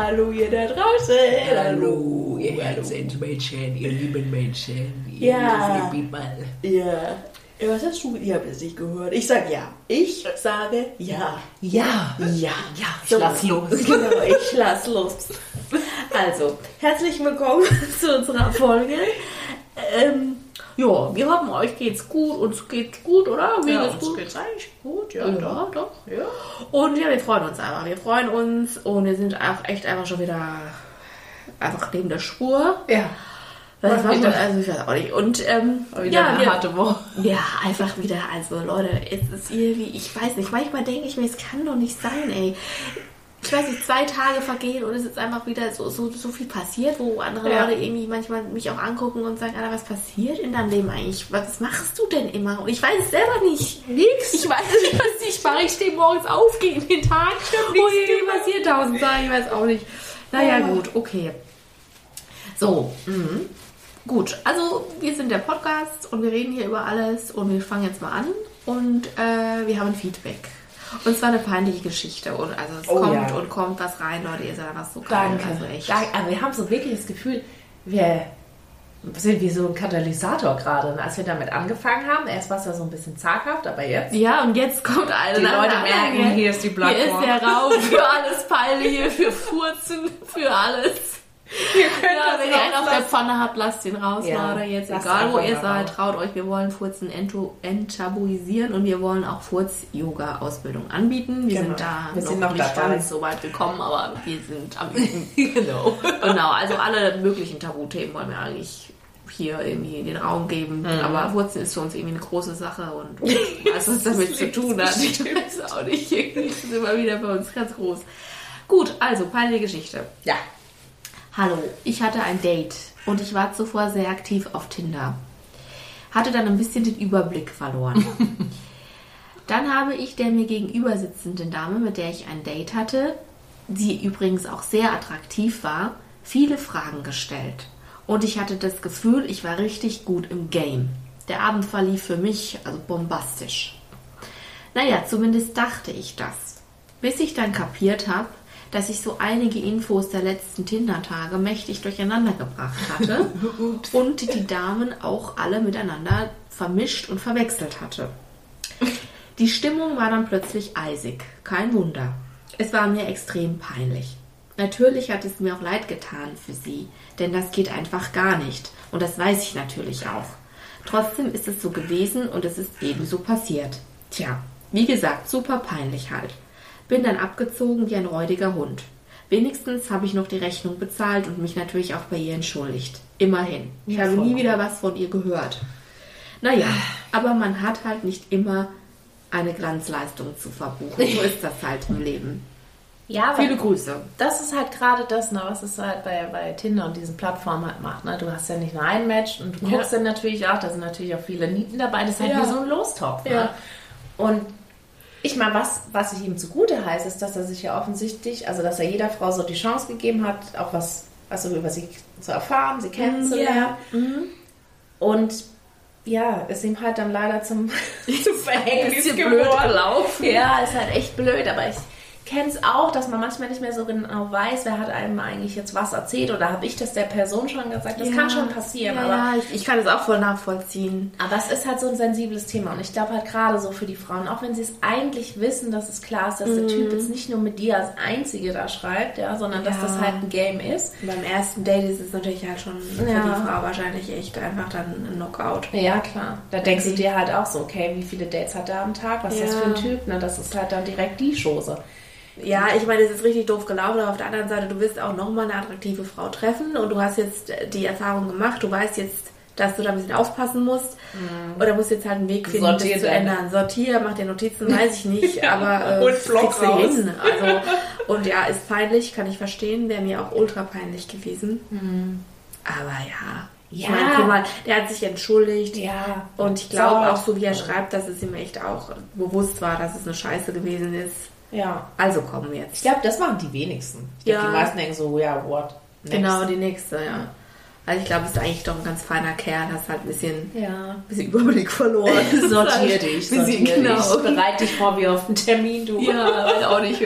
Hallo ihr da draußen. Hallo, ihr Herzensmenschen, ihr lieben Menschen, ihr Ja. People. Ja. Ja, Was hast du? Ihr habt es nicht gehört. Ich sage ja. Ich sage ja. Ja, Ja. ja, ich So. lass los. Genau, ich lass los. Also, herzlich willkommen zu unserer Folge. Ähm, ja, wir hoffen, euch geht's gut. Uns geht's gut, oder? Mir Ja, geht's uns gut. geht's eigentlich gut, ja, Ja, doch. doch. Ja. Und ja, wir freuen uns einfach. Wir freuen uns und wir sind auch echt einfach schon wieder einfach neben der Spur. Ja, Das war schon, also ich weiß auch nicht. Und ähm, wieder ja, eine wir, harte Woche. ja, einfach wieder, also Leute, es ist irgendwie, ich weiß nicht, manchmal denke ich mir, es kann doch nicht sein, ey. Ich weiß nicht, zwei Tage vergehen und es ist einfach wieder so, so, so viel passiert, wo andere Ja. Leute irgendwie manchmal mich auch angucken und sagen, Alter, was passiert in deinem Leben eigentlich? Was machst du denn immer? Und ich weiß es selber nicht. Nix. Ich weiß nicht, was ich mache. Ich stehe morgens auf, gehe in den Tag und irgendwie passiert tausend Sachen. Ich weiß auch nicht. Naja, Ja. gut, okay. So, mhm. Gut, also wir sind der Podcast und wir reden hier über alles und wir fangen jetzt mal an und äh, wir haben Feedback. Und zwar eine peinliche Geschichte und also es Oh kommt ja. und kommt was rein, Leute, ihr seid einfach so geil. Danke. Also echt. Danke. Aber wir haben so wirklich das Gefühl, wir sind wie so ein Katalysator gerade. Und als wir damit angefangen haben, erst war es ja so ein bisschen zaghaft, aber jetzt. Ja, und jetzt kommt eine Die Leute merken, hier ist die Hier ist Plattform. der Raum für alles Peinliche, für Furzen, für alles. Ihr könnt Ja, das wenn ihr einen auf der. Pfanne habt, lasst ihn raus, Ja, Leute. Jetzt egal, wo ihr seid, traut euch. Wir wollen Furzen enttabuisieren und wir wollen auch Furz-Yoga-Ausbildung anbieten. Wir Genau. sind da Wir noch sind noch nicht dabei. ganz so weit gekommen, aber wir sind am Üben. genau. genau, also alle möglichen Tabuthemen wollen wir eigentlich hier irgendwie in den Raum geben. Mhm. Aber Furzen ist für uns irgendwie eine große Sache und was es damit zu tun hat, ich weiß auch nicht. Irgendwie ist es immer wieder bei uns ganz groß. Gut, also peinliche Geschichte. Ja. Hallo, ich hatte ein Date und ich war zuvor sehr aktiv auf Tinder. Hatte dann ein bisschen den Überblick verloren. dann habe ich der mir gegenüber sitzenden Dame, mit der ich ein Date hatte, die übrigens auch sehr attraktiv war, viele Fragen gestellt. Und ich hatte das Gefühl, ich war richtig gut im Game. Der Abend verlief für mich also bombastisch. Naja, zumindest dachte ich das. Bis ich dann kapiert habe, dass ich so einige Infos der letzten Tinder-Tage mächtig durcheinander gebracht hatte und die Damen auch alle miteinander vermischt und verwechselt hatte. Die Stimmung war dann plötzlich eisig. Kein Wunder. Es war mir extrem peinlich. Natürlich hat es mir auch leid getan für sie, denn das geht einfach gar nicht. Und das weiß ich natürlich auch. Trotzdem ist es so gewesen und es ist ebenso passiert. Tja, wie gesagt, super peinlich halt. Bin dann abgezogen wie ein räudiger Hund. Wenigstens habe ich noch die Rechnung bezahlt und mich natürlich auch bei ihr entschuldigt. Immerhin. Ich Ja, habe nie wieder was von ihr gehört. Naja, aber man hat halt nicht immer eine Glanzleistung zu verbuchen. So ist das halt im Leben. Ja, Viele Grüße. das ist halt gerade das, ne, was es halt bei, bei Tinder und diesen Plattformen halt macht. Ne? Du hast ja nicht nur ein Match und du Ja. guckst dann natürlich auch, da sind natürlich auch viele Nieten dabei. Das ist halt Ja. wie so ein Lostopf. Ne? Ja. Und ich meine, was, was ich ihm zugute heißt, ist, dass er sich ja offensichtlich, also dass er jeder Frau so die Chance gegeben hat, auch was also über sie zu erfahren, sie kennenzulernen. Und ja, ist ihm halt dann leider zum, zum Verhängnis Bisschen blöd geworden. gelaufen. Ja, ist halt echt blöd, aber ich kenne es auch, dass man manchmal nicht mehr so genau weiß, wer hat einem eigentlich jetzt was erzählt oder habe ich das der Person schon gesagt. Das Ja. kann schon passieren, Ja, aber, ja ich, ich kann es auch voll nachvollziehen. aber es ist halt so ein sensibles Thema und ich glaube halt gerade so für die Frauen, auch wenn sie es eigentlich wissen, dass es klar ist, dass der Typ jetzt nicht nur mit dir als Einzige da schreibt, ja, sondern dass Mhm. Das halt ein Game ist. Beim ersten Date ist es natürlich halt schon für die Frau wahrscheinlich echt einfach dann ein Knockout. Ja, klar. Da denkst du dir halt auch so, okay, wie viele Dates hat er am Tag? Was ist das für ein Typ? Ne, das ist halt dann direkt die Chose. Ja, ich meine, es ist richtig doof gelaufen, aber auf der anderen Seite, du wirst auch nochmal eine attraktive Frau treffen und du hast jetzt die Erfahrung gemacht, du weißt jetzt, dass du da ein bisschen aufpassen musst oder musst jetzt halt einen Weg finden, Sortier das zu ändern. Sortier, mach dir Notizen, weiß ich nicht, aber äh, Block kriegst du hin. Also, und ja, ist peinlich, kann ich verstehen, wäre mir auch ultra peinlich gewesen. Aber ja. Ich Ja. meine, guck mal, der hat sich entschuldigt. Ja. Und ich glaube auch, so wie er schreibt, dass es ihm echt auch bewusst war, dass es eine Scheiße gewesen ist. Ja. Also kommen wir Ich jetzt. glaube, das machen die wenigsten. Ich glaube, Ja. die meisten denken so, ja, what? Next. Genau, die nächste, ja. Also ich glaube, es ist eigentlich doch ein ganz feiner Kerl, hast halt ein bisschen, Ja. ein bisschen Überblick verloren. Sortier dich, sortier genau. dich. Bereit dich vor wie auf einen Termin, du. Ja, weiß auch nicht.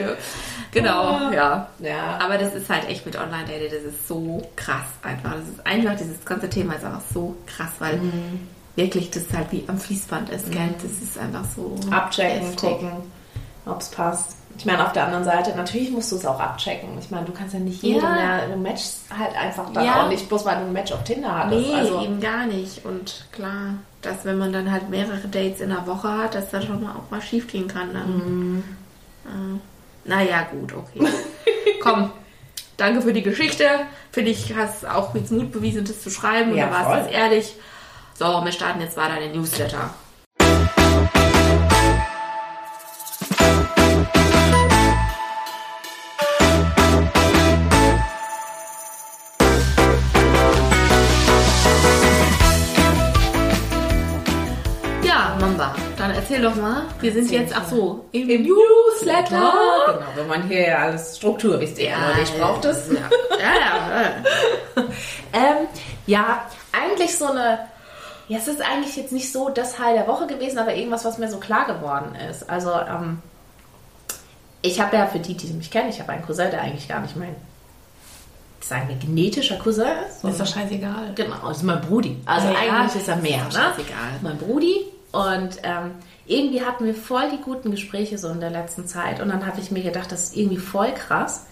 Genau, ja. Ja. Aber das ist halt echt mit Online-Dating, das ist so krass einfach. Das ist einfach, dieses ganze Thema ist einfach so krass, weil wirklich das halt wie am Fließband ist, gell? Das ist einfach so. abchecken, heftig. gucken, ob es passt. Ich meine, auf der anderen Seite, natürlich musst du es auch abchecken. Ich meine, du kannst ja nicht jedem, Ja. du matchst halt einfach dann Ja. auch nicht, bloß weil du ein Match auf Tinder hattest. Nee, also, eben gar nicht. Und klar, dass wenn man dann halt mehrere Dates in der Woche hat, dass das schon mal auch mal schief gehen kann. Dann. Äh, naja, gut, okay. Komm, danke für die Geschichte. Finde ich, hast auch jetzt Mut bewiesen, das zu schreiben. Ja, da warst du ehrlich. So, wir starten jetzt weiter den Newsletter. Erzähl doch mal. Wir sind Erzähl jetzt, ach so, im, Newsletter. Genau, wenn man hier ja alles Struktur richtig Ja, ja, ich brauche das. Ja, ja, ja. Ähm, ja, eigentlich so eine. Ja, es ist eigentlich jetzt nicht so das Teil der Woche gewesen, aber irgendwas, was mir so klar geworden ist. Also, ähm, ich habe ja für die, die mich kennen, ich habe einen Cousin, der eigentlich gar nicht mein, sagen wir, genetischer Cousin ist. Ist doch scheißegal. Genau, ist mein Brudi. Also Ja, ja, eigentlich ist er mehr, ist ne? scheißegal. Mein Brudi. Und ähm, irgendwie hatten wir voll die guten Gespräche so in der letzten Zeit. Und dann habe ich mir gedacht, das ist irgendwie voll krass,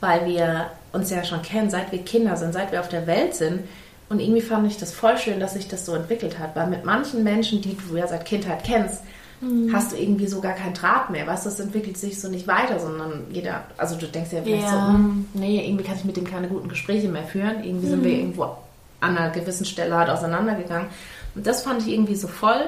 weil wir uns ja schon kennen, seit wir Kinder sind, seit wir auf der Welt sind. Und irgendwie fand ich das voll schön, dass sich das so entwickelt hat. Weil mit manchen Menschen, die du ja seit Kindheit kennst, Mhm. hast du irgendwie so gar keinen Draht mehr. Weißt du, das entwickelt sich so nicht weiter, sondern jeder, also du denkst ja vielleicht Ja. so, hm, nee, irgendwie kann ich mit dem keine guten Gespräche mehr führen. Irgendwie sind wir Mhm. irgendwo an einer gewissen Stelle halt auseinandergegangen. Und das fand ich irgendwie so voll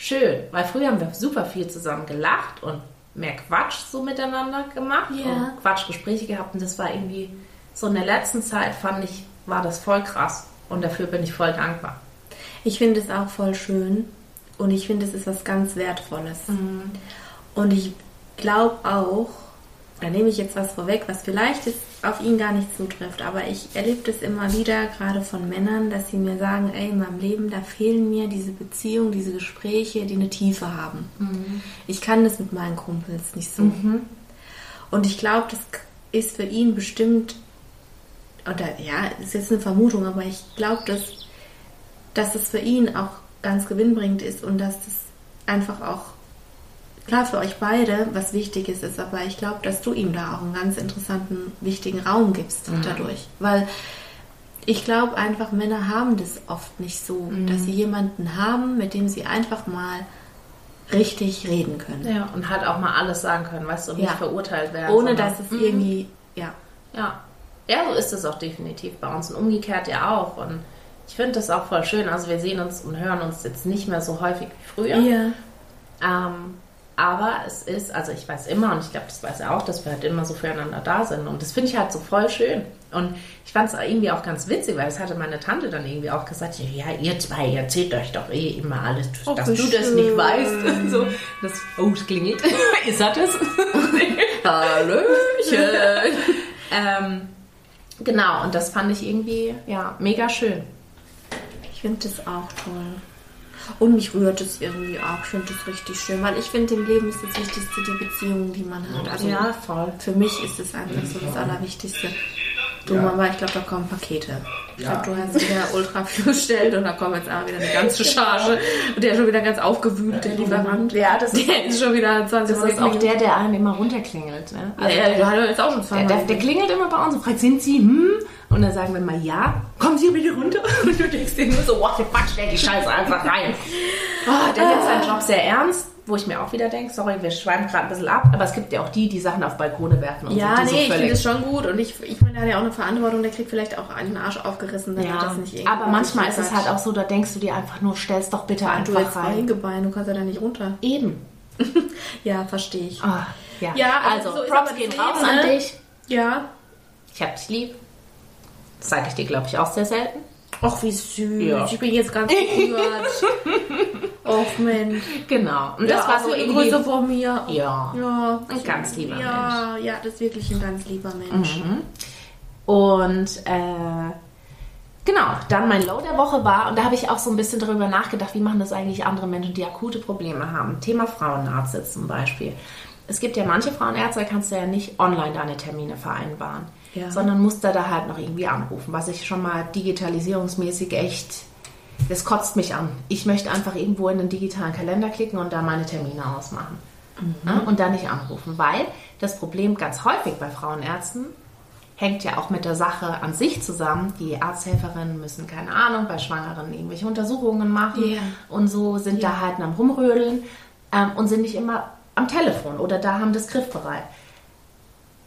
schön, weil früher haben wir super viel zusammen gelacht und mehr Quatsch so miteinander gemacht Ja. und Quatschgespräche gehabt. Und das war irgendwie so in der letzten Zeit fand ich, war das voll krass. Und dafür bin ich voll dankbar. Ich finde es auch voll schön und ich finde, es ist was ganz Wertvolles. Und ich glaube auch, da nehme ich jetzt was vorweg, was vielleicht jetzt auf ihn gar nicht zutrifft, aber ich erlebe das immer wieder, gerade von Männern, dass sie mir sagen, ey, in meinem Leben, da fehlen mir diese Beziehungen, diese Gespräche, die eine Tiefe haben. Ich kann das mit meinen Kumpels nicht so. Und ich glaube, das ist für ihn bestimmt, oder ja, ist jetzt eine Vermutung, aber ich glaube, dass, dass es für ihn auch ganz gewinnbringend ist und dass das einfach auch klar für euch beide was Wichtiges ist, aber ich glaube, dass du ihm da auch einen ganz interessanten, wichtigen Raum gibst dadurch. Weil ich glaube einfach, Männer haben das oft nicht so, dass sie jemanden haben, mit dem sie einfach mal richtig reden können. Ja, und halt auch mal alles sagen können, weißt du, und Ja. nicht verurteilt werden. Ohne dass es irgendwie, ja. Ja. Ja, so ist es auch definitiv bei uns und umgekehrt ja auch. Und ich finde das auch voll schön. Also wir sehen uns und hören uns jetzt nicht mehr so häufig wie früher. Ähm, aber es ist, also ich weiß immer und ich glaube, das weiß er auch, dass wir halt immer so füreinander da sind. Und das finde ich halt so voll schön. Und ich fand es irgendwie auch ganz witzig, weil es hatte meine Tante dann irgendwie auch gesagt, ja, ihr zwei, ihr erzählt euch doch eh immer alles, Oh, dass du das schön. nicht weißt. Und so. Das, oh, es klingelt. ist das das? Hallöchen. ähm, genau, und das fand ich irgendwie, ja, mega schön. Ich finde das auch toll. Und mich rührt es irgendwie auch. Ich finde das richtig schön, weil ich finde, im Leben ist das Wichtigste die Beziehung, die man hat. Also Ja, voll. für mich ist es einfach so das Allerwichtigste. Du Mama, ich glaube, da kommen Pakete. Ich glaube, du hast wieder ultra viel bestellt und da kommt jetzt auch wieder eine ganze Charge. Und der ist schon wieder ganz aufgewühlt, der Lieferant. Ja, das ist- der ist schon wieder 20 Das ist auch der, der einem immer runterklingelt. Ne? Ja, ja, der hat er jetzt auch schon Der, zweimal. der, der klingelt immer bei uns und fragt, sind Sie, hm? Und dann sagen wir mal, ja. Kommen Sie bitte runter. Und du denkst dir nur so, what the fuck, stell die Scheiße einfach rein. Oh, der nimmt seinen Job sehr ernst, wo ich mir auch wieder denke, sorry, wir schweifen gerade ein bisschen ab, aber es gibt ja auch die, die Sachen auf Balkone werfen und Ja, so, nee, ich finde es schon gut und ich, ich meine, der hat ja auch eine Verantwortung, der kriegt vielleicht auch einen Arsch aufgerissen, wenn er ja, das nicht irgendwie aber manchmal ist es halt auch so, da denkst du dir einfach nur, stell's doch bitte du einfach jetzt rein. Eingebein, du kannst ja da nicht runter. Eben. Ja, verstehe ich. Ah, ja. Ja, also also, so Props gehen raus an ne? dich. Ja. Ich hab dich lieb. Das sage ich dir, glaube ich, auch sehr selten. Ach, wie süß. Ja. Ich bin jetzt ganz gerührt. Och, Mensch. Genau. Und das ja, war so also irgendwie... Grüße von mir. Ja. Ja. Ein ganz lieber ja, Ja, das ist wirklich ein ganz lieber Mensch. Und äh, genau, dann mein Low der Woche war, und da habe ich auch so ein bisschen darüber nachgedacht, wie machen das eigentlich andere Menschen, die akute Probleme haben. Thema Frauenarzt jetzt zum Beispiel. es gibt ja manche Frauenärzte, da kannst du ja nicht online deine Termine vereinbaren, Ja. sondern musst da, da halt noch irgendwie anrufen, was ich schon mal digitalisierungsmäßig echt, das kotzt mich an. Ich möchte einfach irgendwo in den digitalen Kalender klicken und da meine Termine ausmachen. Ne? Und da nicht anrufen, weil das Problem ganz häufig bei Frauenärzten hängt ja auch mit der Sache an sich zusammen. Die Arzthelferinnen müssen, keine Ahnung, bei Schwangeren irgendwelche Untersuchungen machen Ja. und so sind da halt am Rumrödeln ähm, und sind nicht immer am Telefon oder da haben das griffbereit.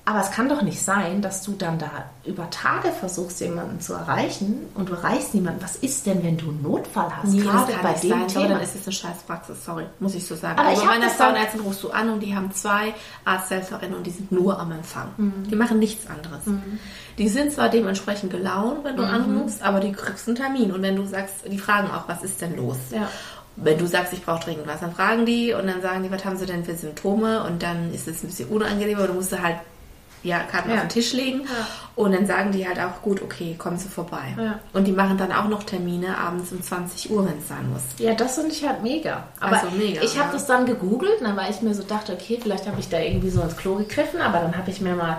Aber es kann doch nicht sein, dass du dann da über Tage versuchst, jemanden zu erreichen und du erreichst niemanden. Was ist denn, wenn du einen Notfall hast? Nee, Gerade das kann bei nicht dem sein, Thema. dann ist es eine Scheißpraxis, sorry, muss ich so sagen. Aber Aber, ich bei meiner Frauenärztin rufst du an und die haben zwei Arzthelferinnen und die sind nur am Empfang. Mhm. Die machen nichts anderes. Die sind zwar dementsprechend gelaunt, wenn du Mhm. anrufst, aber die kriegst einen Termin. Und wenn du sagst, die fragen auch, was ist denn los? Ja. Wenn du sagst, ich brauche dringend was, dann fragen die und dann sagen die, was haben sie denn für Symptome? Und dann ist es ein bisschen unangenehm, aber du musst halt ja, Karten Ja. auf den Tisch legen. Und dann sagen die halt auch, gut, okay, kommen sie vorbei. Ja. Und die machen dann auch noch Termine abends um 20 Uhr, wenn es sein muss. Ja, das finde ich halt mega. Aber Also mega, ich habe ja. das dann gegoogelt, ne, weil ich mir so dachte, okay, vielleicht habe ich da irgendwie so ins Klo gegriffen, aber dann habe ich mir mal.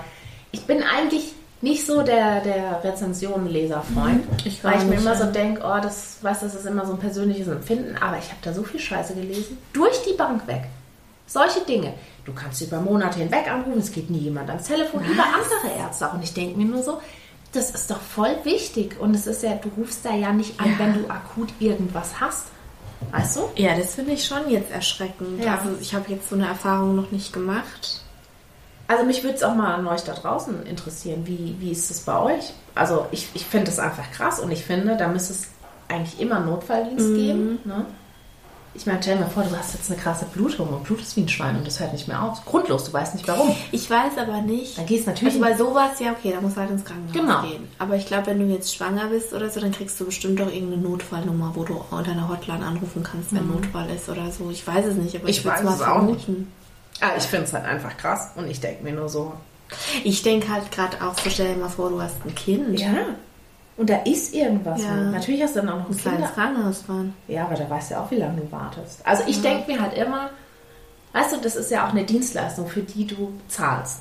Ich bin eigentlich nicht so der, der Rezensionenleserfreund, Mhm. Ich weil ich mir immer ja. so denke, oh, das, weißt, das ist immer so ein persönliches Empfinden, aber ich habe da so viel Scheiße gelesen, durch die Bank weg. Solche Dinge. Du kannst über Monate hinweg anrufen, es geht nie jemand ans Telefon, über andere Ärzte auch. Und ich denke mir nur so, das ist doch voll wichtig. Und es ist ja, du rufst da ja nicht an, Ja. wenn du akut irgendwas hast. Weißt du? Ja, das finde ich schon jetzt erschreckend. Ja. Also ich habe jetzt so eine Erfahrung noch nicht gemacht. Also mich würde es auch mal an euch da draußen interessieren. Wie, wie ist es bei euch? Also ich, ich finde das einfach krass und ich finde, da müsste es eigentlich immer Notfalldienst geben. Ne? Ich meine, stell dir mal vor, du hast jetzt eine krasse Blutung und blutest wie ein Schwein und das hört nicht mehr auf. Grundlos, du weißt nicht warum. Ich weiß aber nicht. Dann gehst du natürlich... Also bei sowas, ja, okay, da muss halt ins Krankenhaus Genau. gehen. Aber ich glaube, wenn du jetzt schwanger bist oder so, dann kriegst du bestimmt doch irgendeine Notfallnummer, wo du unter einer Hotline anrufen kannst, wenn Notfall ist oder so. Ich weiß es nicht, aber Mhm. Ich ich, weiß mal es auch nicht. ah, ich finde es halt einfach krass und ich denke mir nur so... Ich denke halt gerade auch so, stell dir mal vor, du hast ein Kind. Ja, und da ist irgendwas. Ja. Natürlich hast du dann auch noch ein ins Krankenhaus fahren. Ja, aber da weißt du ja auch, wie lange du wartest. Also ich denke mir halt immer, weißt du, das ist ja auch eine Dienstleistung, für die du zahlst.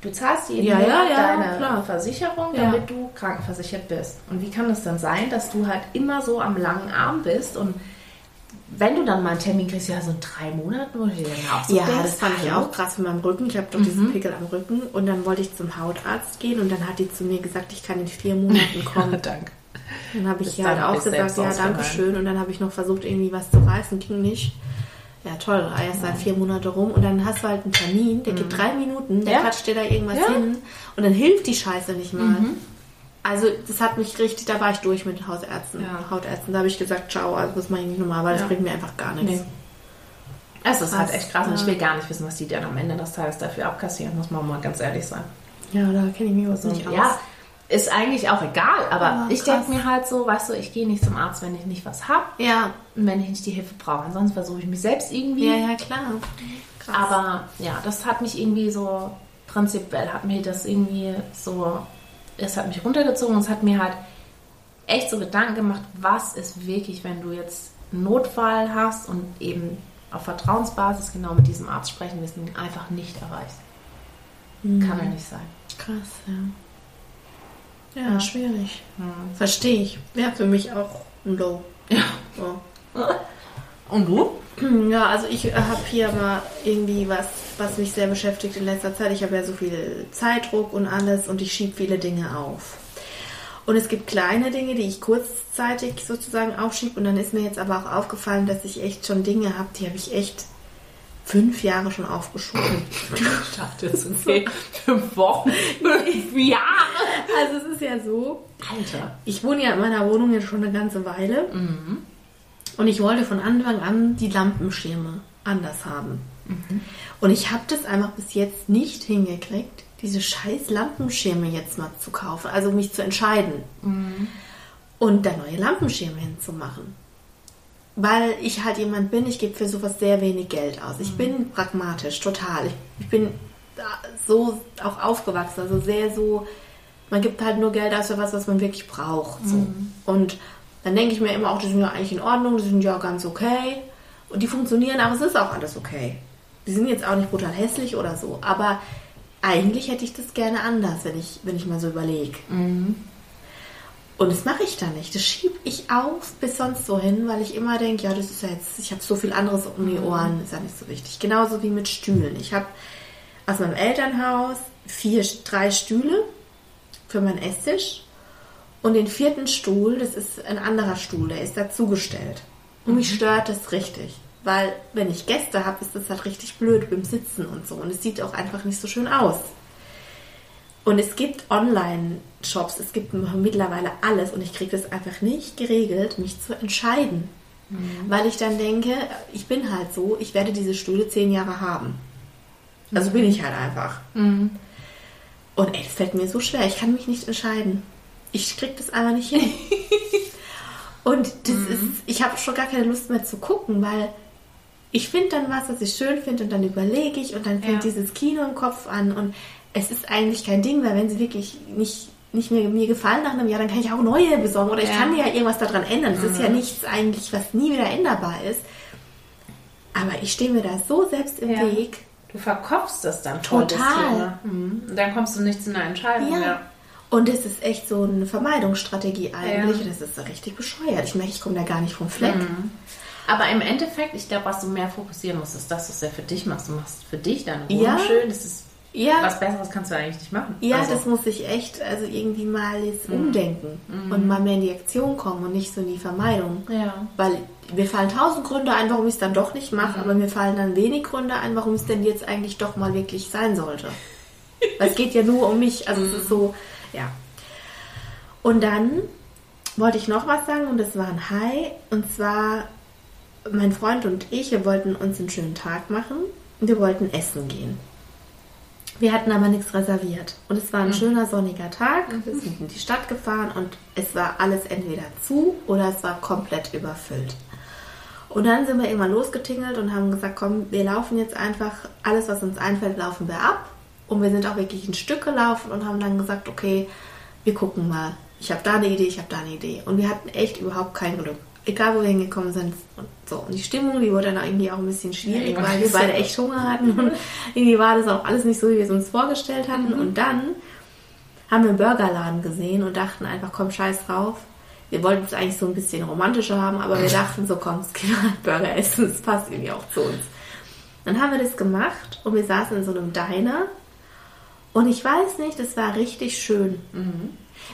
Du zahlst jeden Ja, Monat ja, ja, deine klar. Versicherung, Ja. damit du krankenversichert bist. Und wie kann es dann sein, dass du halt immer so am langen Arm bist und wenn du dann mal einen Termin kriegst, ja, so in drei Monaten, wo du dir dann auch so Ja, denkst, das fand ich auch krass mit meinem Rücken. Ich habe doch Mhm. diesen Pickel am Rücken und dann wollte ich zum Hautarzt gehen und dann hat die zu mir gesagt, ich kann in vier Monaten kommen. Danke. Dann habe ich dann halt auch ich gesagt, ja, danke schön. Und dann habe ich noch versucht, irgendwie was zu reißen, ging nicht. Ja, toll, erst seit vier Monate rum und dann hast du halt einen Termin, der geht drei Minuten, der Mhm. Ja. klatscht dir da irgendwas Ja. Mhm. hin und dann hilft die Scheiße nicht mal. Also das hat mich richtig, da war ich durch mit Hausärzten. Ja. Hautärzten. Da habe ich gesagt, ciao, also das mache ich nicht nochmal, weil das Ja. bringt mir einfach gar nichts. Nee. Es ist halt echt krass und ich will gar nicht wissen, was die dann am Ende des Tages dafür abkassieren, muss man mal ganz ehrlich sein. Ja, da kenne ich mich überhaupt So, nicht aus. ja, ist eigentlich auch egal, aber Ah, ich denke mir halt so, weißt du, ich gehe nicht zum Arzt, wenn ich nicht was habe Ja, und wenn ich nicht die Hilfe brauche. Ansonsten versuche ich mich selbst irgendwie. ja, ja, klar. Krass. Aber ja, das hat mich irgendwie so, prinzipiell hat mir das irgendwie so, es hat mich runtergezogen und es hat mir halt echt so Gedanken gemacht, was ist wirklich, wenn du jetzt einen Notfall hast und eben auf Vertrauensbasis genau mit diesem Arzt sprechen willst und ihn einfach nicht erreichst. Kann ja nicht sein. Krass, ja. Ja, Ja. schwierig. Verstehe ich. Ja, für mich auch ein Low. Ja. So. Und du? Ja, also ich habe hier mal irgendwie was, was mich sehr beschäftigt in letzter Zeit. Ich habe ja so viel Zeitdruck und alles und ich schiebe viele Dinge auf. Und es gibt kleine Dinge, die ich kurzzeitig sozusagen aufschiebe. Und dann ist mir jetzt aber auch aufgefallen, dass ich echt schon Dinge habe, die habe ich echt fünf Jahre schon aufgeschoben. Ich dachte jetzt, okay, fünf Wochen, fünf Jahre. Also es ist ja so, Alter. ich wohne ja in meiner Wohnung jetzt schon eine ganze Weile. Und ich wollte von Anfang an die Lampenschirme anders haben. Und ich habe das einfach bis jetzt nicht hingekriegt, diese scheiß Lampenschirme jetzt mal zu kaufen. Also mich zu entscheiden. Und da neue Lampenschirme hinzumachen. Weil ich halt jemand bin, ich gebe für sowas sehr wenig Geld aus. Ich bin pragmatisch, total. Ich, bin so auch aufgewachsen, also sehr so, man gibt halt nur Geld aus für was, was man wirklich braucht. So. Und dann denke ich mir immer auch, die sind ja eigentlich in Ordnung, die sind ja ganz okay. Und die funktionieren, aber es ist auch alles okay. die sind jetzt auch nicht brutal hässlich oder so, aber eigentlich hätte ich das gerne anders, wenn ich, wenn ich mal so überlege. Mhm. Und das mache ich dann nicht. Das schiebe ich auf bis sonst so hin, weil ich immer denke, ja, das ist ja jetzt, ich habe so viel anderes um die Ohren, ist ja nicht so wichtig. Genauso wie mit Stühlen. Ich habe aus meinem Elternhaus vier, drei Stühle für meinen Esstisch und den vierten Stuhl, das ist ein anderer Stuhl, der ist dazugestellt. Und mich stört das richtig. Weil wenn ich Gäste habe, ist das halt richtig blöd beim Sitzen und so. Und es sieht auch einfach nicht so schön aus. Und es gibt Online-Shops, es gibt mittlerweile alles und ich kriege das einfach nicht geregelt, mich zu entscheiden. Weil ich dann denke, ich bin halt so, ich werde diese Stühle zehn Jahre haben. Also bin ich halt einfach. Mhm. Und ey, das fällt mir so schwer, ich kann mich nicht entscheiden. Ich krieg das einfach nicht hin. und das ist, ich habe schon gar keine Lust mehr zu gucken, weil ich finde dann was, was ich schön finde und dann überlege ich und dann fängt Ja. dieses Kino im Kopf an und es ist eigentlich kein Ding, weil wenn sie wirklich nicht, nicht mehr mir gefallen nach einem Jahr, dann kann ich auch neue besorgen oder ich Ja. kann ja irgendwas daran ändern. Das ist ja nichts eigentlich, was nie wieder änderbar ist. Aber ich stehe mir da so selbst im Ja. Weg. Du verkopfst das dann Total. Thema. Mhm. Und dann kommst du nicht zu einer Entscheidung. Ja. Ja. Und es ist echt so eine Vermeidungsstrategie eigentlich. Ja. Das ist so richtig bescheuert. Ich merke, ich komme da gar nicht vom Fleck. Aber im Endeffekt, ich glaube, was du mehr fokussieren musst, ist das, was du ja für dich machst. Du machst für dich deine Wohnung Ja. schön. Das ist Ja, was Besseres kannst du eigentlich nicht machen. ja Also, das muss ich echt also irgendwie mal jetzt umdenken und mal mehr in die Aktion kommen und nicht so in die Vermeidung. Ja. Weil mir fallen tausend Gründe ein, warum ich es dann doch nicht mache, aber mir fallen dann wenig Gründe ein, warum es denn jetzt eigentlich doch mal wirklich sein sollte. Weil es geht ja nur um mich, also es ist so, ja. Und dann wollte ich noch was sagen und das war ein Hi. Und zwar, mein Freund und ich, wir wollten uns einen schönen Tag machen und wir wollten essen gehen. Wir hatten aber nichts reserviert. Und es war ein schöner sonniger Tag. Wir sind in die Stadt gefahren und es war alles entweder zu oder es war komplett überfüllt. Und dann sind wir irgendwann losgetingelt und haben gesagt, komm, wir laufen jetzt einfach, alles was uns einfällt, laufen wir ab. Und wir sind auch wirklich ein Stück gelaufen und haben dann gesagt, okay, wir gucken mal. Ich habe da eine Idee, ich habe da eine Idee. Und wir hatten echt überhaupt kein Glück. Egal, wo wir hingekommen sind. Und so. Und die Stimmung, die wurde dann irgendwie auch ein bisschen schwierig, Ja, weil wir beide echt Hunger hatten. Und irgendwie war das auch alles nicht so, wie wir es uns vorgestellt hatten. Und dann haben wir einen Burgerladen gesehen und dachten einfach, komm, scheiß drauf. Wir wollten es eigentlich so ein bisschen romantischer haben, aber wir dachten so, komm, es geht halt Burger essen, das passt irgendwie auch zu uns. Dann haben wir das gemacht und wir saßen in so einem Diner und ich weiß nicht, das war richtig schön.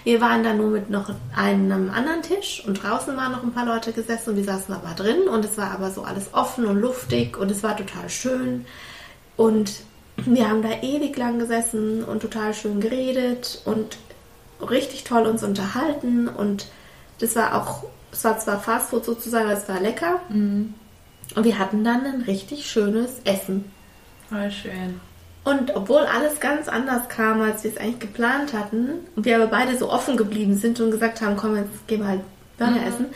Wir waren da nur mit noch einem anderen Tisch und draußen waren noch ein paar Leute gesessen und wir saßen aber drin und es war aber so alles offen und luftig und es war total schön und wir haben da ewig lang gesessen und total schön geredet und richtig toll uns unterhalten und das war auch, es war zwar Fastfood sozusagen, aber es war lecker und wir hatten dann ein richtig schönes Essen. Voll schön. Und obwohl alles ganz anders kam, als wir es eigentlich geplant hatten, und wir aber beide so offen geblieben sind und gesagt haben, komm, jetzt gehen wir halt Burger essen,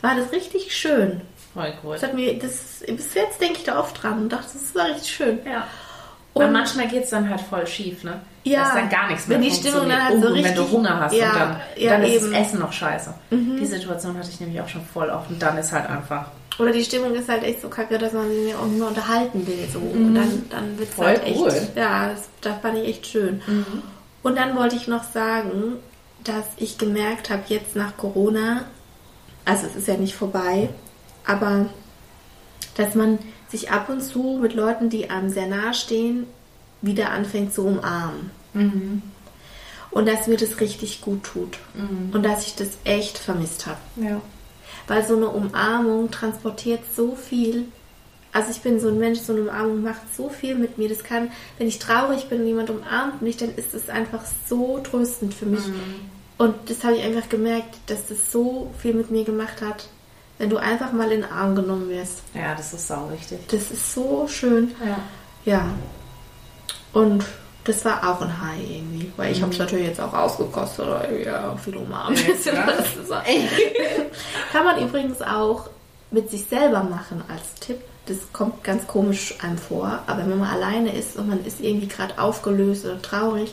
war das richtig schön. Voll gut. Das hat mir, das, bis jetzt denke ich da oft dran und dachte, das war richtig schön. Ja. Und- Und manchmal geht es dann halt voll schief, ne? Ja, Dass dann gar nichts mehr wenn die Stimmung dann halt so Oh, und wenn du richtig- Hunger hast Ja, und dann, ja, dann ist eben. Mhm. das Essen noch scheiße. Die Situation hatte ich nämlich auch schon voll oft und dann ist halt einfach Oder die Stimmung ist halt echt so kacke, dass man sich auch nur unterhalten will. So. Und dann, dann wird es halt echt. cool. Ja, das, das fand ich echt schön. Und dann wollte ich noch sagen, dass ich gemerkt habe, jetzt nach Corona, also es ist ja nicht vorbei, aber dass man sich ab und zu mit Leuten, die einem sehr nahe stehen, wieder anfängt zu umarmen. Und dass mir das richtig gut tut. Und dass ich das echt vermisst habe. ja. Weil so eine Umarmung transportiert so viel. Also ich bin so ein Mensch, so eine Umarmung macht so viel mit mir. Das kann, wenn ich traurig bin und jemand umarmt mich, dann ist es einfach so tröstend für mich. Und das habe ich einfach gemerkt, dass das so viel mit mir gemacht hat, wenn du einfach mal in den Arm genommen wirst. ja, das ist sau wichtig. Das ist so schön. Ja. Ja. Und das war auch ein High irgendwie. Weil ich habe es natürlich jetzt auch ausgekostet oder ja, viel umarmt. Ja, so- Kann man übrigens auch mit sich selber machen als Tipp. Das kommt ganz komisch einem vor, aber wenn man alleine ist und man ist irgendwie gerade aufgelöst oder traurig,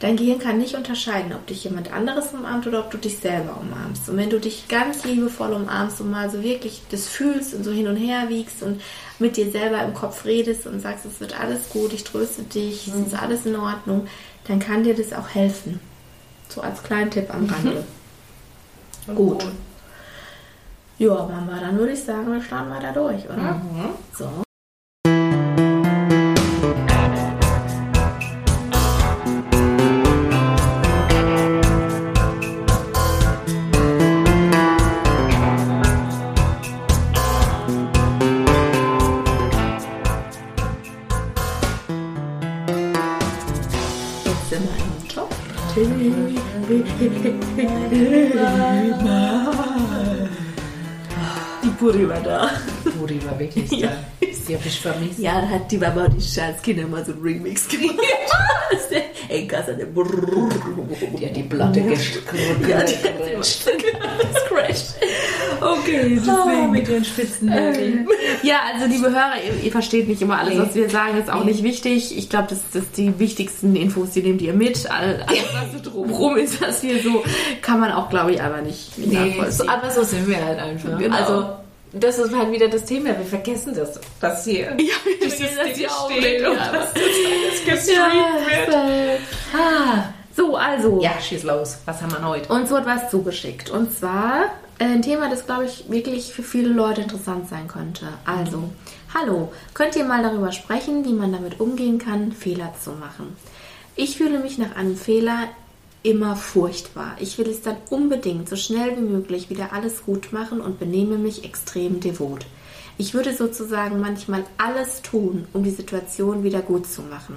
Dein Gehirn kann nicht unterscheiden, ob dich jemand anderes umarmt oder ob du dich selber umarmst. Und wenn du dich ganz liebevoll umarmst und mal so wirklich das fühlst und so hin und her wiegst und mit dir selber im Kopf redest und sagst, es wird alles gut, ich tröste dich, es ist alles in Ordnung, dann kann dir das auch helfen. So als kleinen Tipp am Rande. Gut. Ja, Mama, dann würde ich sagen, wir starten weiter durch, oder? Mhm. So. Die Puri war da. Puri war wirklich da. Sie hab ich vermisst. Ja, da hat die Mama und die Scherzkinder mal so einen Remix gemacht. Ey, Casa de Die hat die Platte gescratcht. Ja, die hat gescratcht. Okay, Oh, deswegen. mit den Spitzen. Ähm, Ja, also liebe Hörer, ihr, ihr versteht nicht immer alles, Nee. was wir sagen, ist auch Nee. nicht wichtig. Ich glaube, das, das die wichtigsten Infos, die nehmt ihr mit. All- Alles, was so drumherum ist, was wir so, kann man auch, glaube ich, aber nicht, nicht Nee, so, nachvollziehen. aber so sind wir halt einfach. Genau. Also, das ist halt wieder das Thema. Wir vergessen das, dass hier Ja, wir dass Ding hier steht und ja. dass das alles gestreamt wird. Ah. So, also. Ja, schieß los. Was haben wir heute? Uns wird was zugeschickt. Und zwar äh, ein Thema, das, glaube ich, wirklich für viele Leute interessant sein könnte. Also, hallo, könnt ihr mal darüber sprechen, wie man damit umgehen kann, Fehler zu machen? Ich fühle mich nach einem Fehler immer furchtbar. Ich will es dann unbedingt so schnell wie möglich wieder alles gut machen und benehme mich extrem devot. Ich würde sozusagen manchmal alles tun, um die Situation wieder gut zu machen.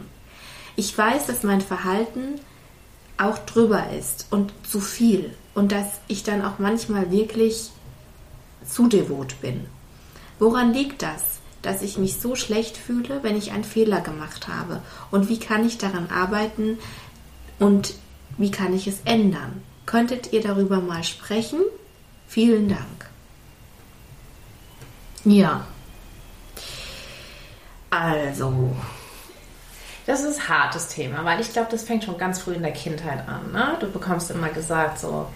Ich weiß, dass mein Verhalten auch drüber ist und zu viel und dass ich dann auch manchmal wirklich zu devot bin. Woran liegt das, dass ich mich so schlecht fühle, wenn ich einen Fehler gemacht habe? Und wie kann ich daran arbeiten und wie kann ich es ändern? Könntet ihr darüber mal sprechen? Vielen Dank. Ja. Also, Das ist ein hartes Thema, weil ich glaube, das fängt schon ganz früh in der Kindheit an. Ne? Du bekommst immer gesagt, so,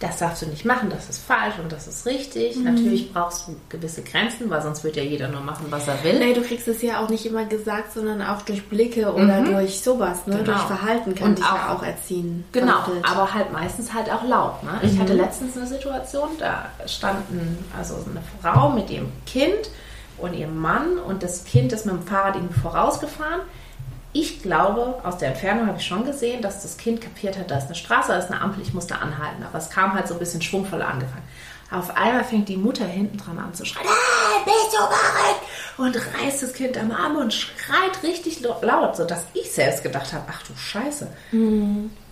das darfst du nicht machen, das ist falsch und das ist richtig. Mhm. Natürlich brauchst du gewisse Grenzen, weil sonst wird ja jeder nur machen, was er will. Nee, du kriegst es ja auch nicht immer gesagt, sondern auch durch Blicke oder durch sowas, ne? Genau. Durch Verhalten kann Und dich ja auch- auch erziehen. Genau, aber halt meistens halt auch laut. Ne? Ich hatte letztens eine Situation, da standen also eine Frau mit ihrem Kind und ihrem Mann und das Kind ist mit dem Fahrrad irgendwie vorausgefahren. Ich glaube, aus der Entfernung habe ich schon gesehen, dass das Kind kapiert hat, da ist eine Straße, da ist eine Ampel, ich muss da anhalten. Aber es kam halt so ein bisschen schwungvoller angefangen. Auf einmal fängt die Mutter hinten dran an zu schreien, ah, bist du verrückt? Und reißt das Kind am Arm und schreit richtig laut, sodass ich selbst gedacht habe, ach du Scheiße,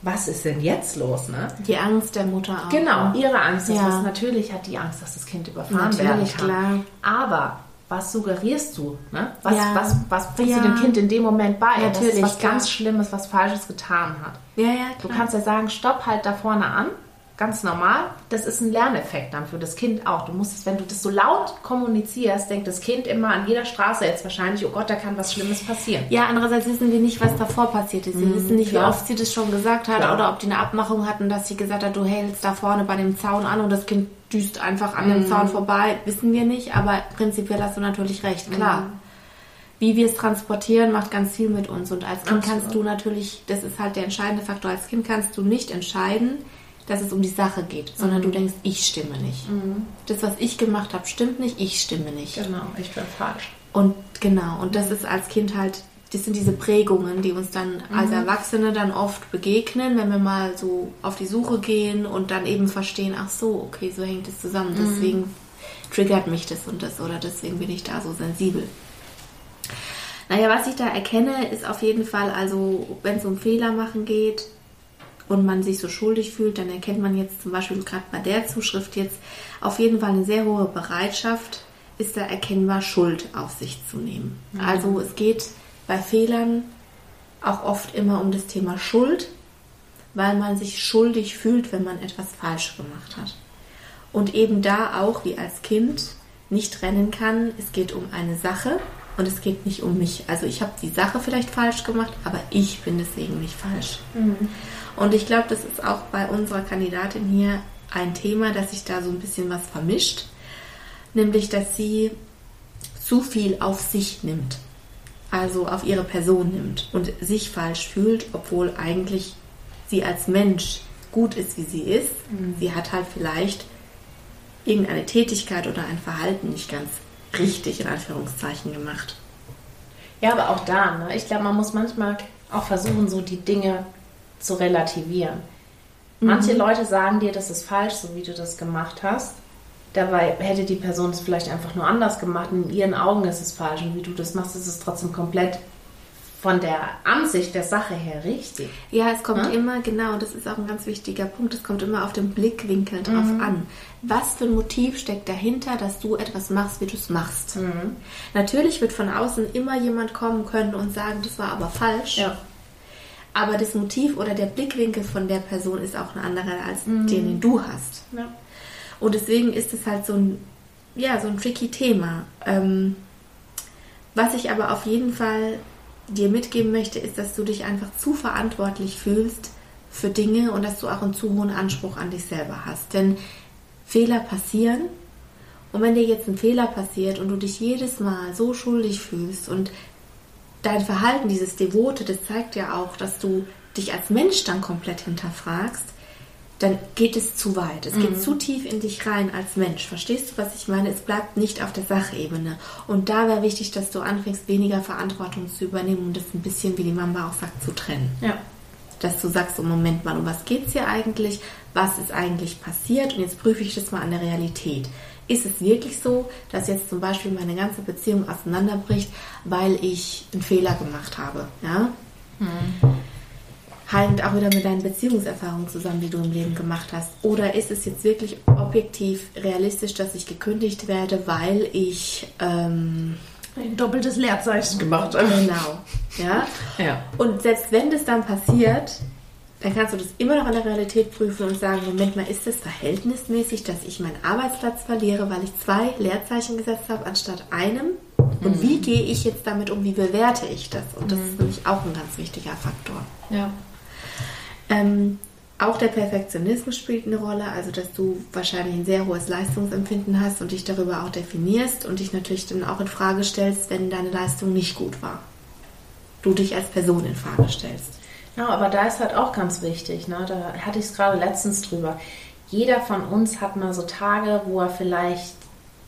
was ist denn jetzt los, ne? Die Angst der Mutter auch. Genau, ihre Angst. Ja. was natürlich hat die Angst, dass das Kind überfahren Natürlich, werden kann. klar. Aber was suggerierst du? Ne? Was, Ja. was, was bringst Ja. du dem Kind in dem Moment bei? das Natürlich, ist was klar. ganz Schlimmes, was Falsches getan hat. Ja, ja, Du klar. kannst ja sagen, stopp halt da vorne an. Ganz normal. Das ist ein Lerneffekt dann für das Kind auch. Du musst wenn du das so laut kommunizierst, denkt das Kind immer an jeder Straße jetzt wahrscheinlich, oh Gott, da kann was Schlimmes passieren. Ja, andererseits wissen wir nicht, was davor passiert ist. Wir wissen nicht, wie klar. oft sie das schon gesagt hat Klar. oder ob die eine Abmachung hatten, dass sie gesagt hat, du hältst da vorne bei dem Zaun an und das Kind düst einfach an dem Zaun vorbei. Wissen wir nicht, aber prinzipiell hast du natürlich recht, klar. Wie wir es transportieren, macht ganz viel mit uns. Und als Kind Absolut. kannst du natürlich, das ist halt der entscheidende Faktor, als Kind kannst du nicht entscheiden, dass es um die Sache geht, sondern du denkst, ich stimme nicht. Das, was ich gemacht habe, stimmt nicht, ich stimme nicht. Genau, ich bin falsch. Und genau, und das ist als Kind halt, das sind diese Prägungen, die uns dann als Erwachsene dann oft begegnen, wenn wir mal so auf die Suche gehen und dann eben verstehen, ach so, okay, so hängt es zusammen, deswegen triggert mich das und das oder deswegen bin ich da so sensibel. Naja, was ich da erkenne, ist auf jeden Fall, also wenn es um Fehler machen geht und man sich so schuldig fühlt, dann erkennt man jetzt zum Beispiel gerade bei der Zuschrift jetzt auf jeden Fall eine sehr hohe Bereitschaft, ist da erkennbar Schuld auf sich zu nehmen. Also es geht bei Fehlern auch oft immer um das Thema Schuld, weil man sich schuldig fühlt, wenn man etwas falsch gemacht hat. Und eben da auch, wie als Kind, nicht trennen kann, es geht um eine Sache und es geht nicht um mich. Also ich habe die Sache vielleicht falsch gemacht, aber ich bin deswegen nicht falsch. Mhm. Und ich glaube, das ist auch bei unserer Kandidatin hier ein Thema, dass sich da so ein bisschen was vermischt, nämlich dass sie zu viel auf sich nimmt, also auf ihre Person nimmt und sich falsch fühlt, obwohl eigentlich sie als Mensch gut ist, wie sie ist. Mhm. Sie hat halt vielleicht irgendeine Tätigkeit oder ein Verhalten nicht ganz richtig in Anführungszeichen gemacht. Ja, aber auch da, ne? ich glaube, man muss manchmal auch versuchen, so die Dinge zu relativieren. Mhm. Manche Leute sagen dir, das ist falsch, so wie du das gemacht hast. Dabei hätte die Person es vielleicht einfach nur anders gemacht. In ihren Augen ist es falsch und wie du das machst, ist es trotzdem komplett von der Ansicht der Sache her richtig. Ja, es kommt ja? immer, genau, das ist auch ein ganz wichtiger Punkt, es kommt immer auf den Blickwinkel drauf mhm. an. Was für ein Motiv steckt dahinter, dass du etwas machst, wie du es machst? Mhm. Natürlich wird von außen immer jemand kommen können und sagen, das war aber falsch. Ja. Aber das Motiv oder der Blickwinkel von der Person ist auch ein anderer als mhm. den, den du hast. Ja. Und deswegen ist es halt so ein, ja, so ein tricky Thema. Ähm, was ich aber auf jeden Fall dir mitgeben möchte, ist, dass du dich einfach zu verantwortlich fühlst für Dinge und dass du auch einen zu hohen Anspruch an dich selber hast. Denn Fehler passieren und wenn dir jetzt ein Fehler passiert und du dich jedes Mal so schuldig fühlst und dein Verhalten, dieses Devote, das zeigt ja auch, dass du dich als Mensch dann komplett hinterfragst, dann geht es zu weit. Es mhm. geht zu tief in dich rein als Mensch. Verstehst du, was ich meine? Es bleibt nicht auf der Sachebene. Und da wäre wichtig, dass du anfängst, weniger Verantwortung zu übernehmen und das ein bisschen, wie die Mama auch sagt, zu trennen. Ja. Dass du sagst, so Moment mal, um was geht es hier eigentlich? Was ist eigentlich passiert? Und jetzt prüfe ich das mal an der Realität. Ist es wirklich so, dass jetzt zum Beispiel meine ganze Beziehung auseinanderbricht, weil ich einen Fehler gemacht habe? Ja? Mhm hängt auch wieder mit deinen Beziehungserfahrungen zusammen, die du im Leben gemacht hast. Oder ist es jetzt wirklich objektiv realistisch, dass ich gekündigt werde, weil ich ähm, ein doppeltes Leerzeichen gemacht habe? Genau. Ja? ja. Und selbst wenn das dann passiert, dann kannst du das immer noch in der Realität prüfen und sagen, Moment mal, ist das verhältnismäßig, dass ich meinen Arbeitsplatz verliere, weil ich zwei Leerzeichen gesetzt habe anstatt einem? Und mhm. wie gehe ich jetzt damit um? Wie bewerte ich das? Und das mhm. ist nämlich auch ein ganz wichtiger Faktor. Ja. Ähm, auch der Perfektionismus spielt eine Rolle, also dass du wahrscheinlich ein sehr hohes Leistungsempfinden hast und dich darüber auch definierst und dich natürlich dann auch in Frage stellst, wenn deine Leistung nicht gut war. Du dich als Person in Frage stellst. Ja, aber da ist halt auch ganz wichtig, ne? da hatte ich es gerade letztens drüber. Jeder von uns hat mal so Tage, wo er vielleicht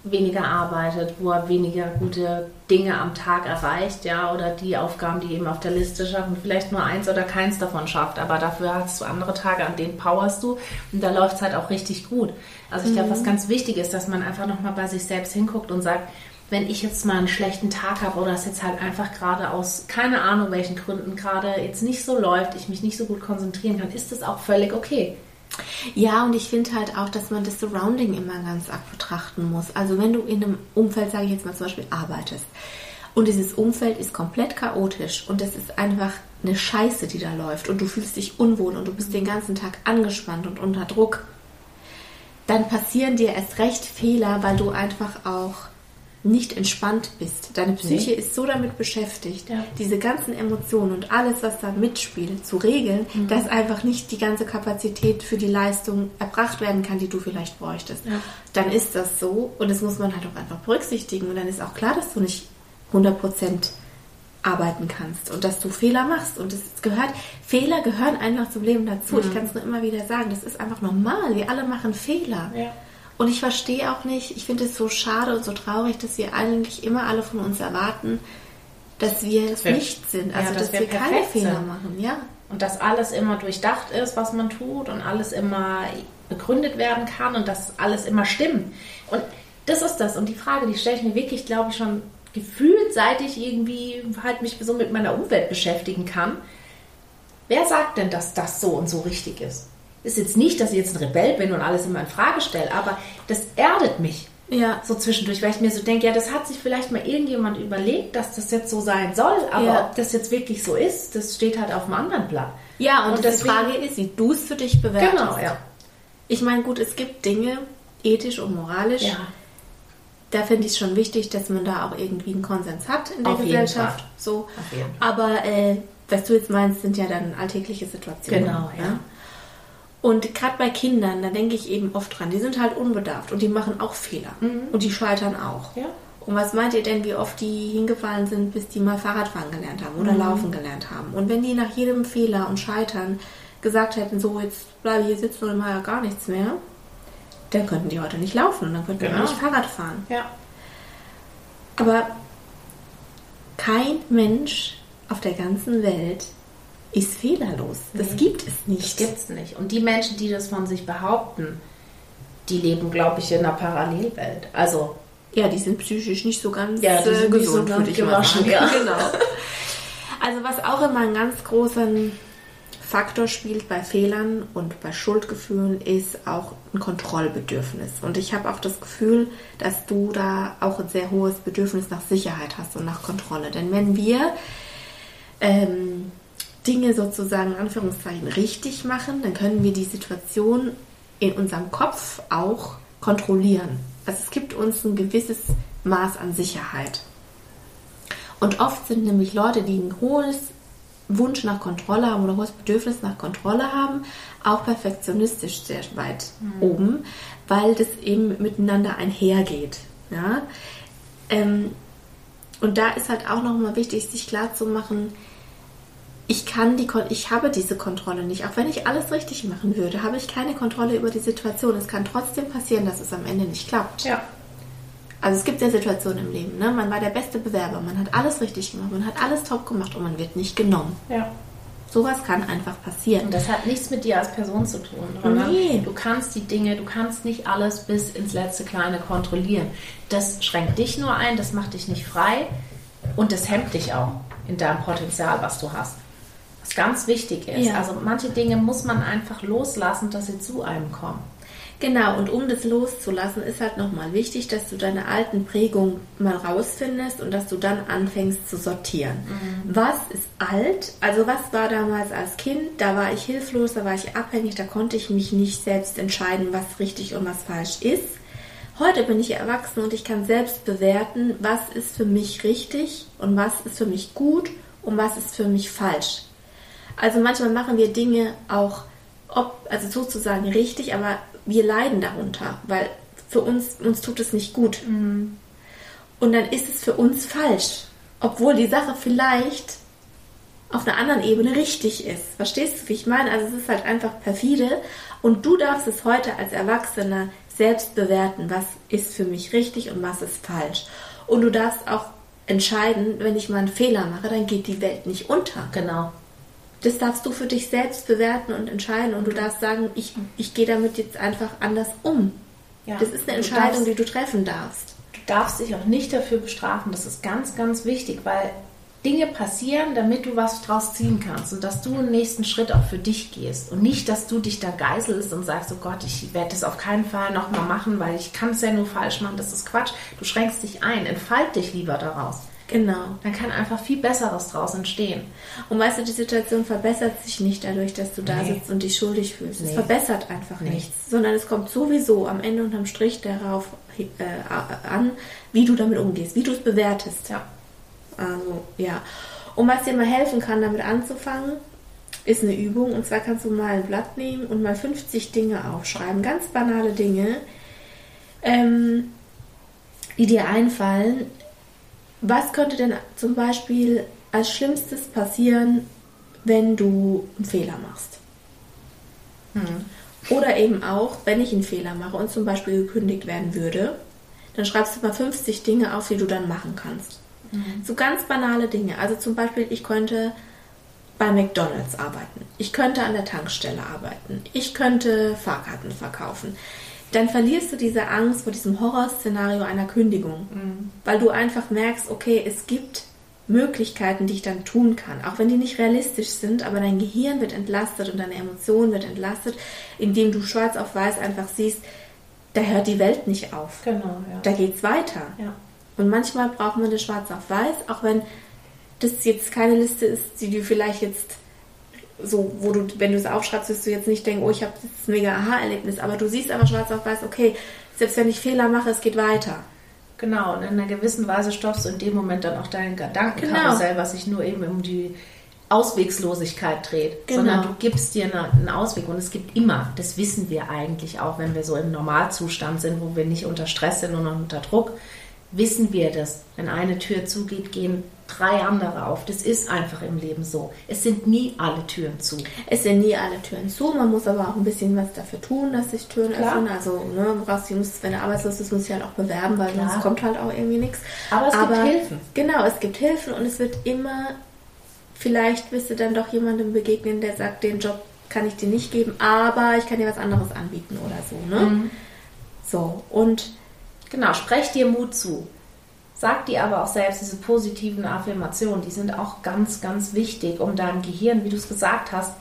weniger arbeitet, wo er weniger gute Dinge am Tag erreicht, ja, oder die Aufgaben, die eben auf der Liste schaffen, vielleicht nur eins oder keins davon schafft, aber dafür hast du andere Tage, an denen powerst du und da läuft es halt auch richtig gut. Also ich mhm. glaube, was ganz wichtig ist, dass man einfach nochmal bei sich selbst hinguckt und sagt, wenn ich jetzt mal einen schlechten Tag habe oder es jetzt halt einfach gerade aus keine Ahnung welchen Gründen gerade jetzt nicht so läuft, ich mich nicht so gut konzentrieren kann, ist das auch völlig okay. Ja, und ich finde halt auch, dass man das Surrounding immer ganz arg betrachten muss. Also wenn du in einem Umfeld, sage ich jetzt mal zum Beispiel, arbeitest und dieses Umfeld ist komplett chaotisch und es ist einfach eine Scheiße, die da läuft und du fühlst dich unwohl und du bist den ganzen Tag angespannt und unter Druck, dann passieren dir erst recht Fehler, weil du einfach auch nicht entspannt bist. Deine Psyche nee. ist so damit beschäftigt, ja. diese ganzen Emotionen und alles, was da mitspielt, zu regeln, mhm. dass einfach nicht die ganze Kapazität für die Leistung erbracht werden kann, die du vielleicht bräuchtest. Ja. Dann ist das so und das muss man halt auch einfach berücksichtigen und dann ist auch klar, dass du nicht 100% arbeiten kannst und dass du Fehler machst. Und es gehört, Fehler gehören einfach zum Leben dazu. Mhm. Ich kann es nur immer wieder sagen, das ist einfach normal. Wir alle machen Fehler. Ja. Und ich verstehe auch nicht, ich finde es so schade und so traurig, dass wir eigentlich immer alle von uns erwarten, dass wir es nicht sind. Also, ja, dass, dass, wir, wir keine Fehler sind. machen, ja. Und dass alles immer durchdacht ist, was man tut und alles immer begründet werden kann und dass alles immer stimmt. Und das ist das. Und die Frage, die stelle ich mir wirklich, glaube ich, schon gefühlt, seit ich irgendwie halt mich so mit meiner Umwelt beschäftigen kann. Wer sagt denn, dass das so und so richtig ist? Ist jetzt nicht, dass ich jetzt ein Rebell bin und alles immer in Frage stelle, aber das erdet mich. Ja. So zwischendurch, weil ich mir so denke, ja, das hat sich vielleicht mal irgendjemand überlegt, dass das jetzt so sein soll, aber ja. ob das jetzt wirklich so ist, das steht halt auf einem anderen Blatt. Ja, und, und deswegen, die Frage ist, wie du es für dich bewertest. Genau, ja. Ich meine, gut, es gibt Dinge, ethisch und moralisch, ja. da finde ich es schon wichtig, dass man da auch irgendwie einen Konsens hat in der Auf jeden Gesellschaft. Fall. So. Aber äh, was du jetzt meinst, sind ja dann alltägliche Situationen. Genau, ja. Und gerade bei Kindern, da denke ich eben oft dran, die sind halt unbedarft und die machen auch Fehler. Und die scheitern auch. Mhm. Ja. Und was meint ihr denn, wie oft die hingefallen sind, bis die mal Fahrradfahren gelernt haben oder Mhm. Laufen gelernt haben? Und wenn die nach jedem Fehler und Scheitern gesagt hätten, so jetzt bleibe ich hier sitzen und mache ja gar nichts mehr, dann könnten die heute nicht laufen und dann könnten die Genau. auch nicht Fahrrad fahren. Ja. Aber kein Mensch auf der ganzen Welt ist fehlerlos. Das gibt es Das nicht. gibt's nicht. Und die Menschen, die das von sich behaupten, die leben, glaube ich, in einer Parallelwelt. Also, Ja, die sind psychisch nicht so ganz Ja, die äh, sind so gesund, würde ich mal sagen. ja. Genau. Also was auch immer einen ganz großen Faktor spielt bei Fehlern und bei Schuldgefühlen, ist auch ein Kontrollbedürfnis. Und ich habe auch das Gefühl, dass du da auch ein sehr hohes Bedürfnis nach Sicherheit hast und nach Kontrolle. Denn wenn wir ähm, Dinge sozusagen in Anführungszeichen richtig machen, dann können wir die Situation in unserem Kopf auch kontrollieren. Also es gibt uns ein gewisses Maß an Sicherheit. Und oft sind nämlich Leute, die ein hohes Wunsch nach Kontrolle haben oder hohes Bedürfnis nach Kontrolle haben, auch perfektionistisch sehr weit oben, weil das eben miteinander einhergeht. Ja? Ähm, und da ist halt auch nochmal wichtig, sich klar zu machen, ich kann die, Kon- ich habe diese Kontrolle nicht. Auch wenn ich alles richtig machen würde, habe ich keine Kontrolle über die Situation. Es kann trotzdem passieren, dass es am Ende nicht klappt. ja. Also es gibt ja Situationen im Leben, ne? Man war der beste Bewerber, man hat alles richtig gemacht, man hat alles top gemacht und man wird nicht genommen. Ja. Sowas kann einfach passieren. Und das hat nichts mit dir als Person zu tun, sondern Nee. du kannst die Dinge, du kannst nicht alles bis ins letzte Kleine kontrollieren. Das schränkt dich nur ein, das macht dich nicht frei und das hemmt dich auch in deinem Potenzial, was du hast. Was ganz wichtig ist. Ja. Also manche Dinge muss man einfach loslassen, dass sie zu einem kommen. Genau, und um das loszulassen, ist halt nochmal wichtig, dass du deine alten Prägungen mal rausfindest und dass du dann anfängst zu sortieren. Was ist alt? Also was war damals als Kind? Da war ich hilflos, da war ich abhängig, da konnte ich mich nicht selbst entscheiden, was richtig und was falsch ist. Heute bin ich erwachsen und ich kann selbst bewerten, was ist für mich richtig und was ist für mich gut und was ist für mich falsch. Also manchmal machen wir Dinge auch, ob, also sozusagen richtig, aber wir leiden darunter, weil für uns, uns tut es nicht gut. Und dann ist es für uns falsch, obwohl die Sache vielleicht auf einer anderen Ebene richtig ist. Verstehst du, wie ich meine? Also es ist halt einfach perfide und du darfst es heute als Erwachsener selbst bewerten, was ist für mich richtig und was ist falsch. Und du darfst auch entscheiden, wenn ich mal einen Fehler mache, dann geht die Welt nicht unter. Genau. Das darfst du für dich selbst bewerten und entscheiden und du darfst sagen, ich, ich gehe damit jetzt einfach anders um. Ja. Das ist eine Du Entscheidung, darfst- die du treffen darfst. Du darfst dich auch nicht dafür bestrafen. Das ist ganz, ganz wichtig, weil Dinge passieren, damit du was draus ziehen kannst und dass du einen nächsten Schritt auch für dich gehst und nicht, dass du dich da geißelst und sagst, oh Gott, ich werde das auf keinen Fall nochmal machen, weil ich kann es ja nur falsch machen. Das ist Quatsch. Du schränkst dich ein, entfalt dich lieber daraus. Genau. Dann kann einfach viel Besseres draus entstehen. Und weißt du, die Situation verbessert sich nicht dadurch, dass du da Nee. sitzt und dich schuldig fühlst. Es Nee. verbessert einfach Nee. nichts, sondern es kommt sowieso am Ende unterm Strich darauf äh, an, wie du damit umgehst, wie du es bewertest. Ja. Also, ja. Und was dir mal helfen kann, damit anzufangen, ist eine Übung. Und zwar kannst du mal ein Blatt nehmen und mal 50 Dinge aufschreiben. Ganz banale Dinge, ähm, die dir einfallen. Was könnte denn zum Beispiel als Schlimmstes passieren, wenn du einen Fehler machst? Oder eben auch, wenn ich einen Fehler mache und zum Beispiel gekündigt werden würde, dann schreibst du mal 50 Dinge auf, die du dann machen kannst. So ganz banale Dinge. Also zum Beispiel, ich könnte bei McDonald's arbeiten. Ich könnte an der Tankstelle arbeiten. Ich könnte Fahrkarten verkaufen. Dann verlierst du diese Angst vor diesem Horrorszenario einer Kündigung. Weil du einfach merkst, okay, es gibt Möglichkeiten, die ich dann tun kann. Auch wenn die nicht realistisch sind, aber dein Gehirn wird entlastet und deine Emotion wird entlastet, indem du schwarz auf weiß einfach siehst, da hört die Welt nicht auf. Genau, ja. Da geht's weiter. ja. Und manchmal braucht man das schwarz auf weiß, auch wenn das jetzt keine Liste ist, die du vielleicht jetzt so, wo du, wenn du es aufschreibst, wirst du jetzt nicht denken, oh, ich habe das mega Aha-Erlebnis, aber du siehst aber schwarz auf weiß, okay, selbst wenn ich Fehler mache, es geht weiter. Genau, und in einer gewissen Weise stoppst du in dem Moment dann auch dein Gedankenkarussell, genau. was sich nur eben um die Auswegslosigkeit dreht, genau. sondern du gibst dir einen Ausweg und es gibt immer, das wissen wir eigentlich auch, wenn wir so im Normalzustand sind, wo wir nicht unter Stress sind und unter Druck, wissen wir das. Wenn eine Tür zugeht, gehen drei andere auf. Das ist einfach im Leben so. Es sind nie alle Türen zu. Es sind nie alle Türen zu. Man muss aber auch ein bisschen was dafür tun, dass sich Türen Klar. öffnen. Also, ne, brauchst, musst, wenn du arbeitslos bist, musst du halt auch bewerben, weil Klar. sonst kommt halt auch irgendwie nichts. Aber es aber, gibt Hilfen. Genau, es gibt Hilfen und es wird immer, vielleicht wirst du dann doch jemandem begegnen, der sagt, den Job kann ich dir nicht geben, aber ich kann dir was anderes anbieten oder so. Ne? Mhm. So, und genau, sprech dir Mut zu. Sag dir aber auch selbst, diese positiven Affirmationen, die sind auch ganz, ganz wichtig, um deinem Gehirn, wie du es gesagt hast,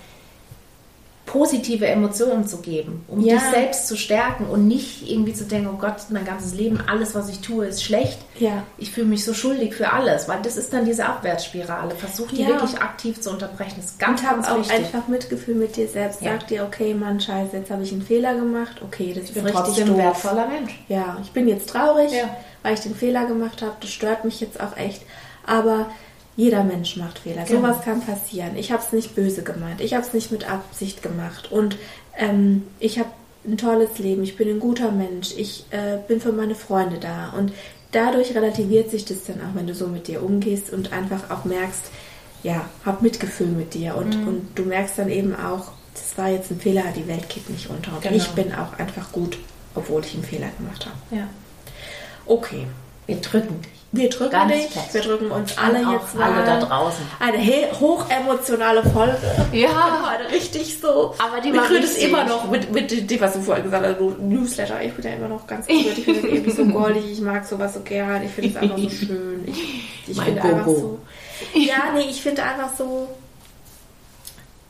positive Emotionen zu geben, um ja. dich selbst zu stärken und nicht irgendwie zu denken, oh Gott, mein ganzes Leben, alles, was ich tue, ist schlecht. Ja. Ich fühle mich so schuldig für alles, weil das ist dann diese Abwärtsspirale. Versuch die ja. wirklich aktiv zu unterbrechen. Das ist ganz, und ganz auch wichtig. einfach Mitgefühl mit dir selbst. Ja. Sag dir, okay, Mann, scheiße, jetzt habe ich einen Fehler gemacht. Okay, das ich ist bin richtig trotzdem ein wertvoller Mensch. Ja, ich bin jetzt traurig, weil ich den Fehler gemacht habe. Das stört mich jetzt auch echt. Aber jeder Mensch macht Fehler. Genau. Sowas kann passieren. Ich habe es nicht böse gemeint. Ich habe es nicht mit Absicht gemacht. Und ähm, ich habe ein tolles Leben. Ich bin ein guter Mensch. Ich äh, bin für meine Freunde da. Und dadurch relativiert sich das dann auch, wenn du so mit dir umgehst und einfach auch merkst, ja, hab Mitgefühl mit dir. Und, mhm. und du merkst dann eben auch, das war jetzt ein Fehler, die Welt geht nicht unter. Und genau. ich bin auch einfach gut, obwohl ich einen Fehler gemacht habe. Ja. Okay. Wir drücken dich. Wir drücken Ganz dich, fest. wir drücken uns alle jetzt mal. Alle da draußen. Eine hochemotionale Folge. Ja. Heute richtig so. Aber die machen es immer noch mit, mit dem, was du vorhin gesagt hast, Newsletter. Ich bin ja immer noch ganz gut. Ich finde es irgendwie so goldig. Ich mag sowas so gern. Ich finde es einfach so schön. Ich, ich finde einfach so. Ja, nee, ich finde einfach so.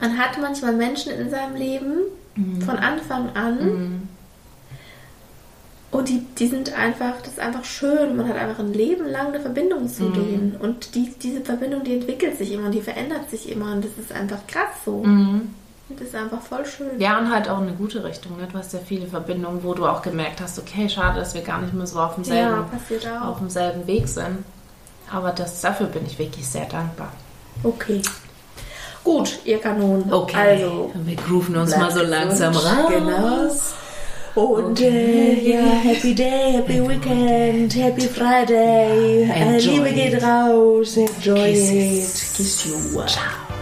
Man hat manchmal Menschen in seinem Leben mhm. von Anfang an. Mhm und die, die sind einfach, das ist einfach schön. Man hat einfach ein Leben lang eine Verbindung zu mhm. denen. Und die, diese Verbindung, die entwickelt sich immer und die verändert sich immer. Und das ist einfach krass so. Mhm. Das ist einfach voll schön. Ja, und halt auch in eine gute Richtung. Ne? Du hast ja viele Verbindungen, wo du auch gemerkt hast, okay, schade, dass wir gar nicht mehr so auf demselben, ja, auf demselben Weg sind. Aber das, dafür bin ich wirklich sehr dankbar. Okay. Gut, ihr Kanonen. Okay. Also, wir grooven uns mal so langsam raus. Genau. Und äh, ja, Happy Day, Happy Weekend, Happy Friday. Äh, Liebe geht raus, enjoy Kisses. it. Kiss you. Ciao.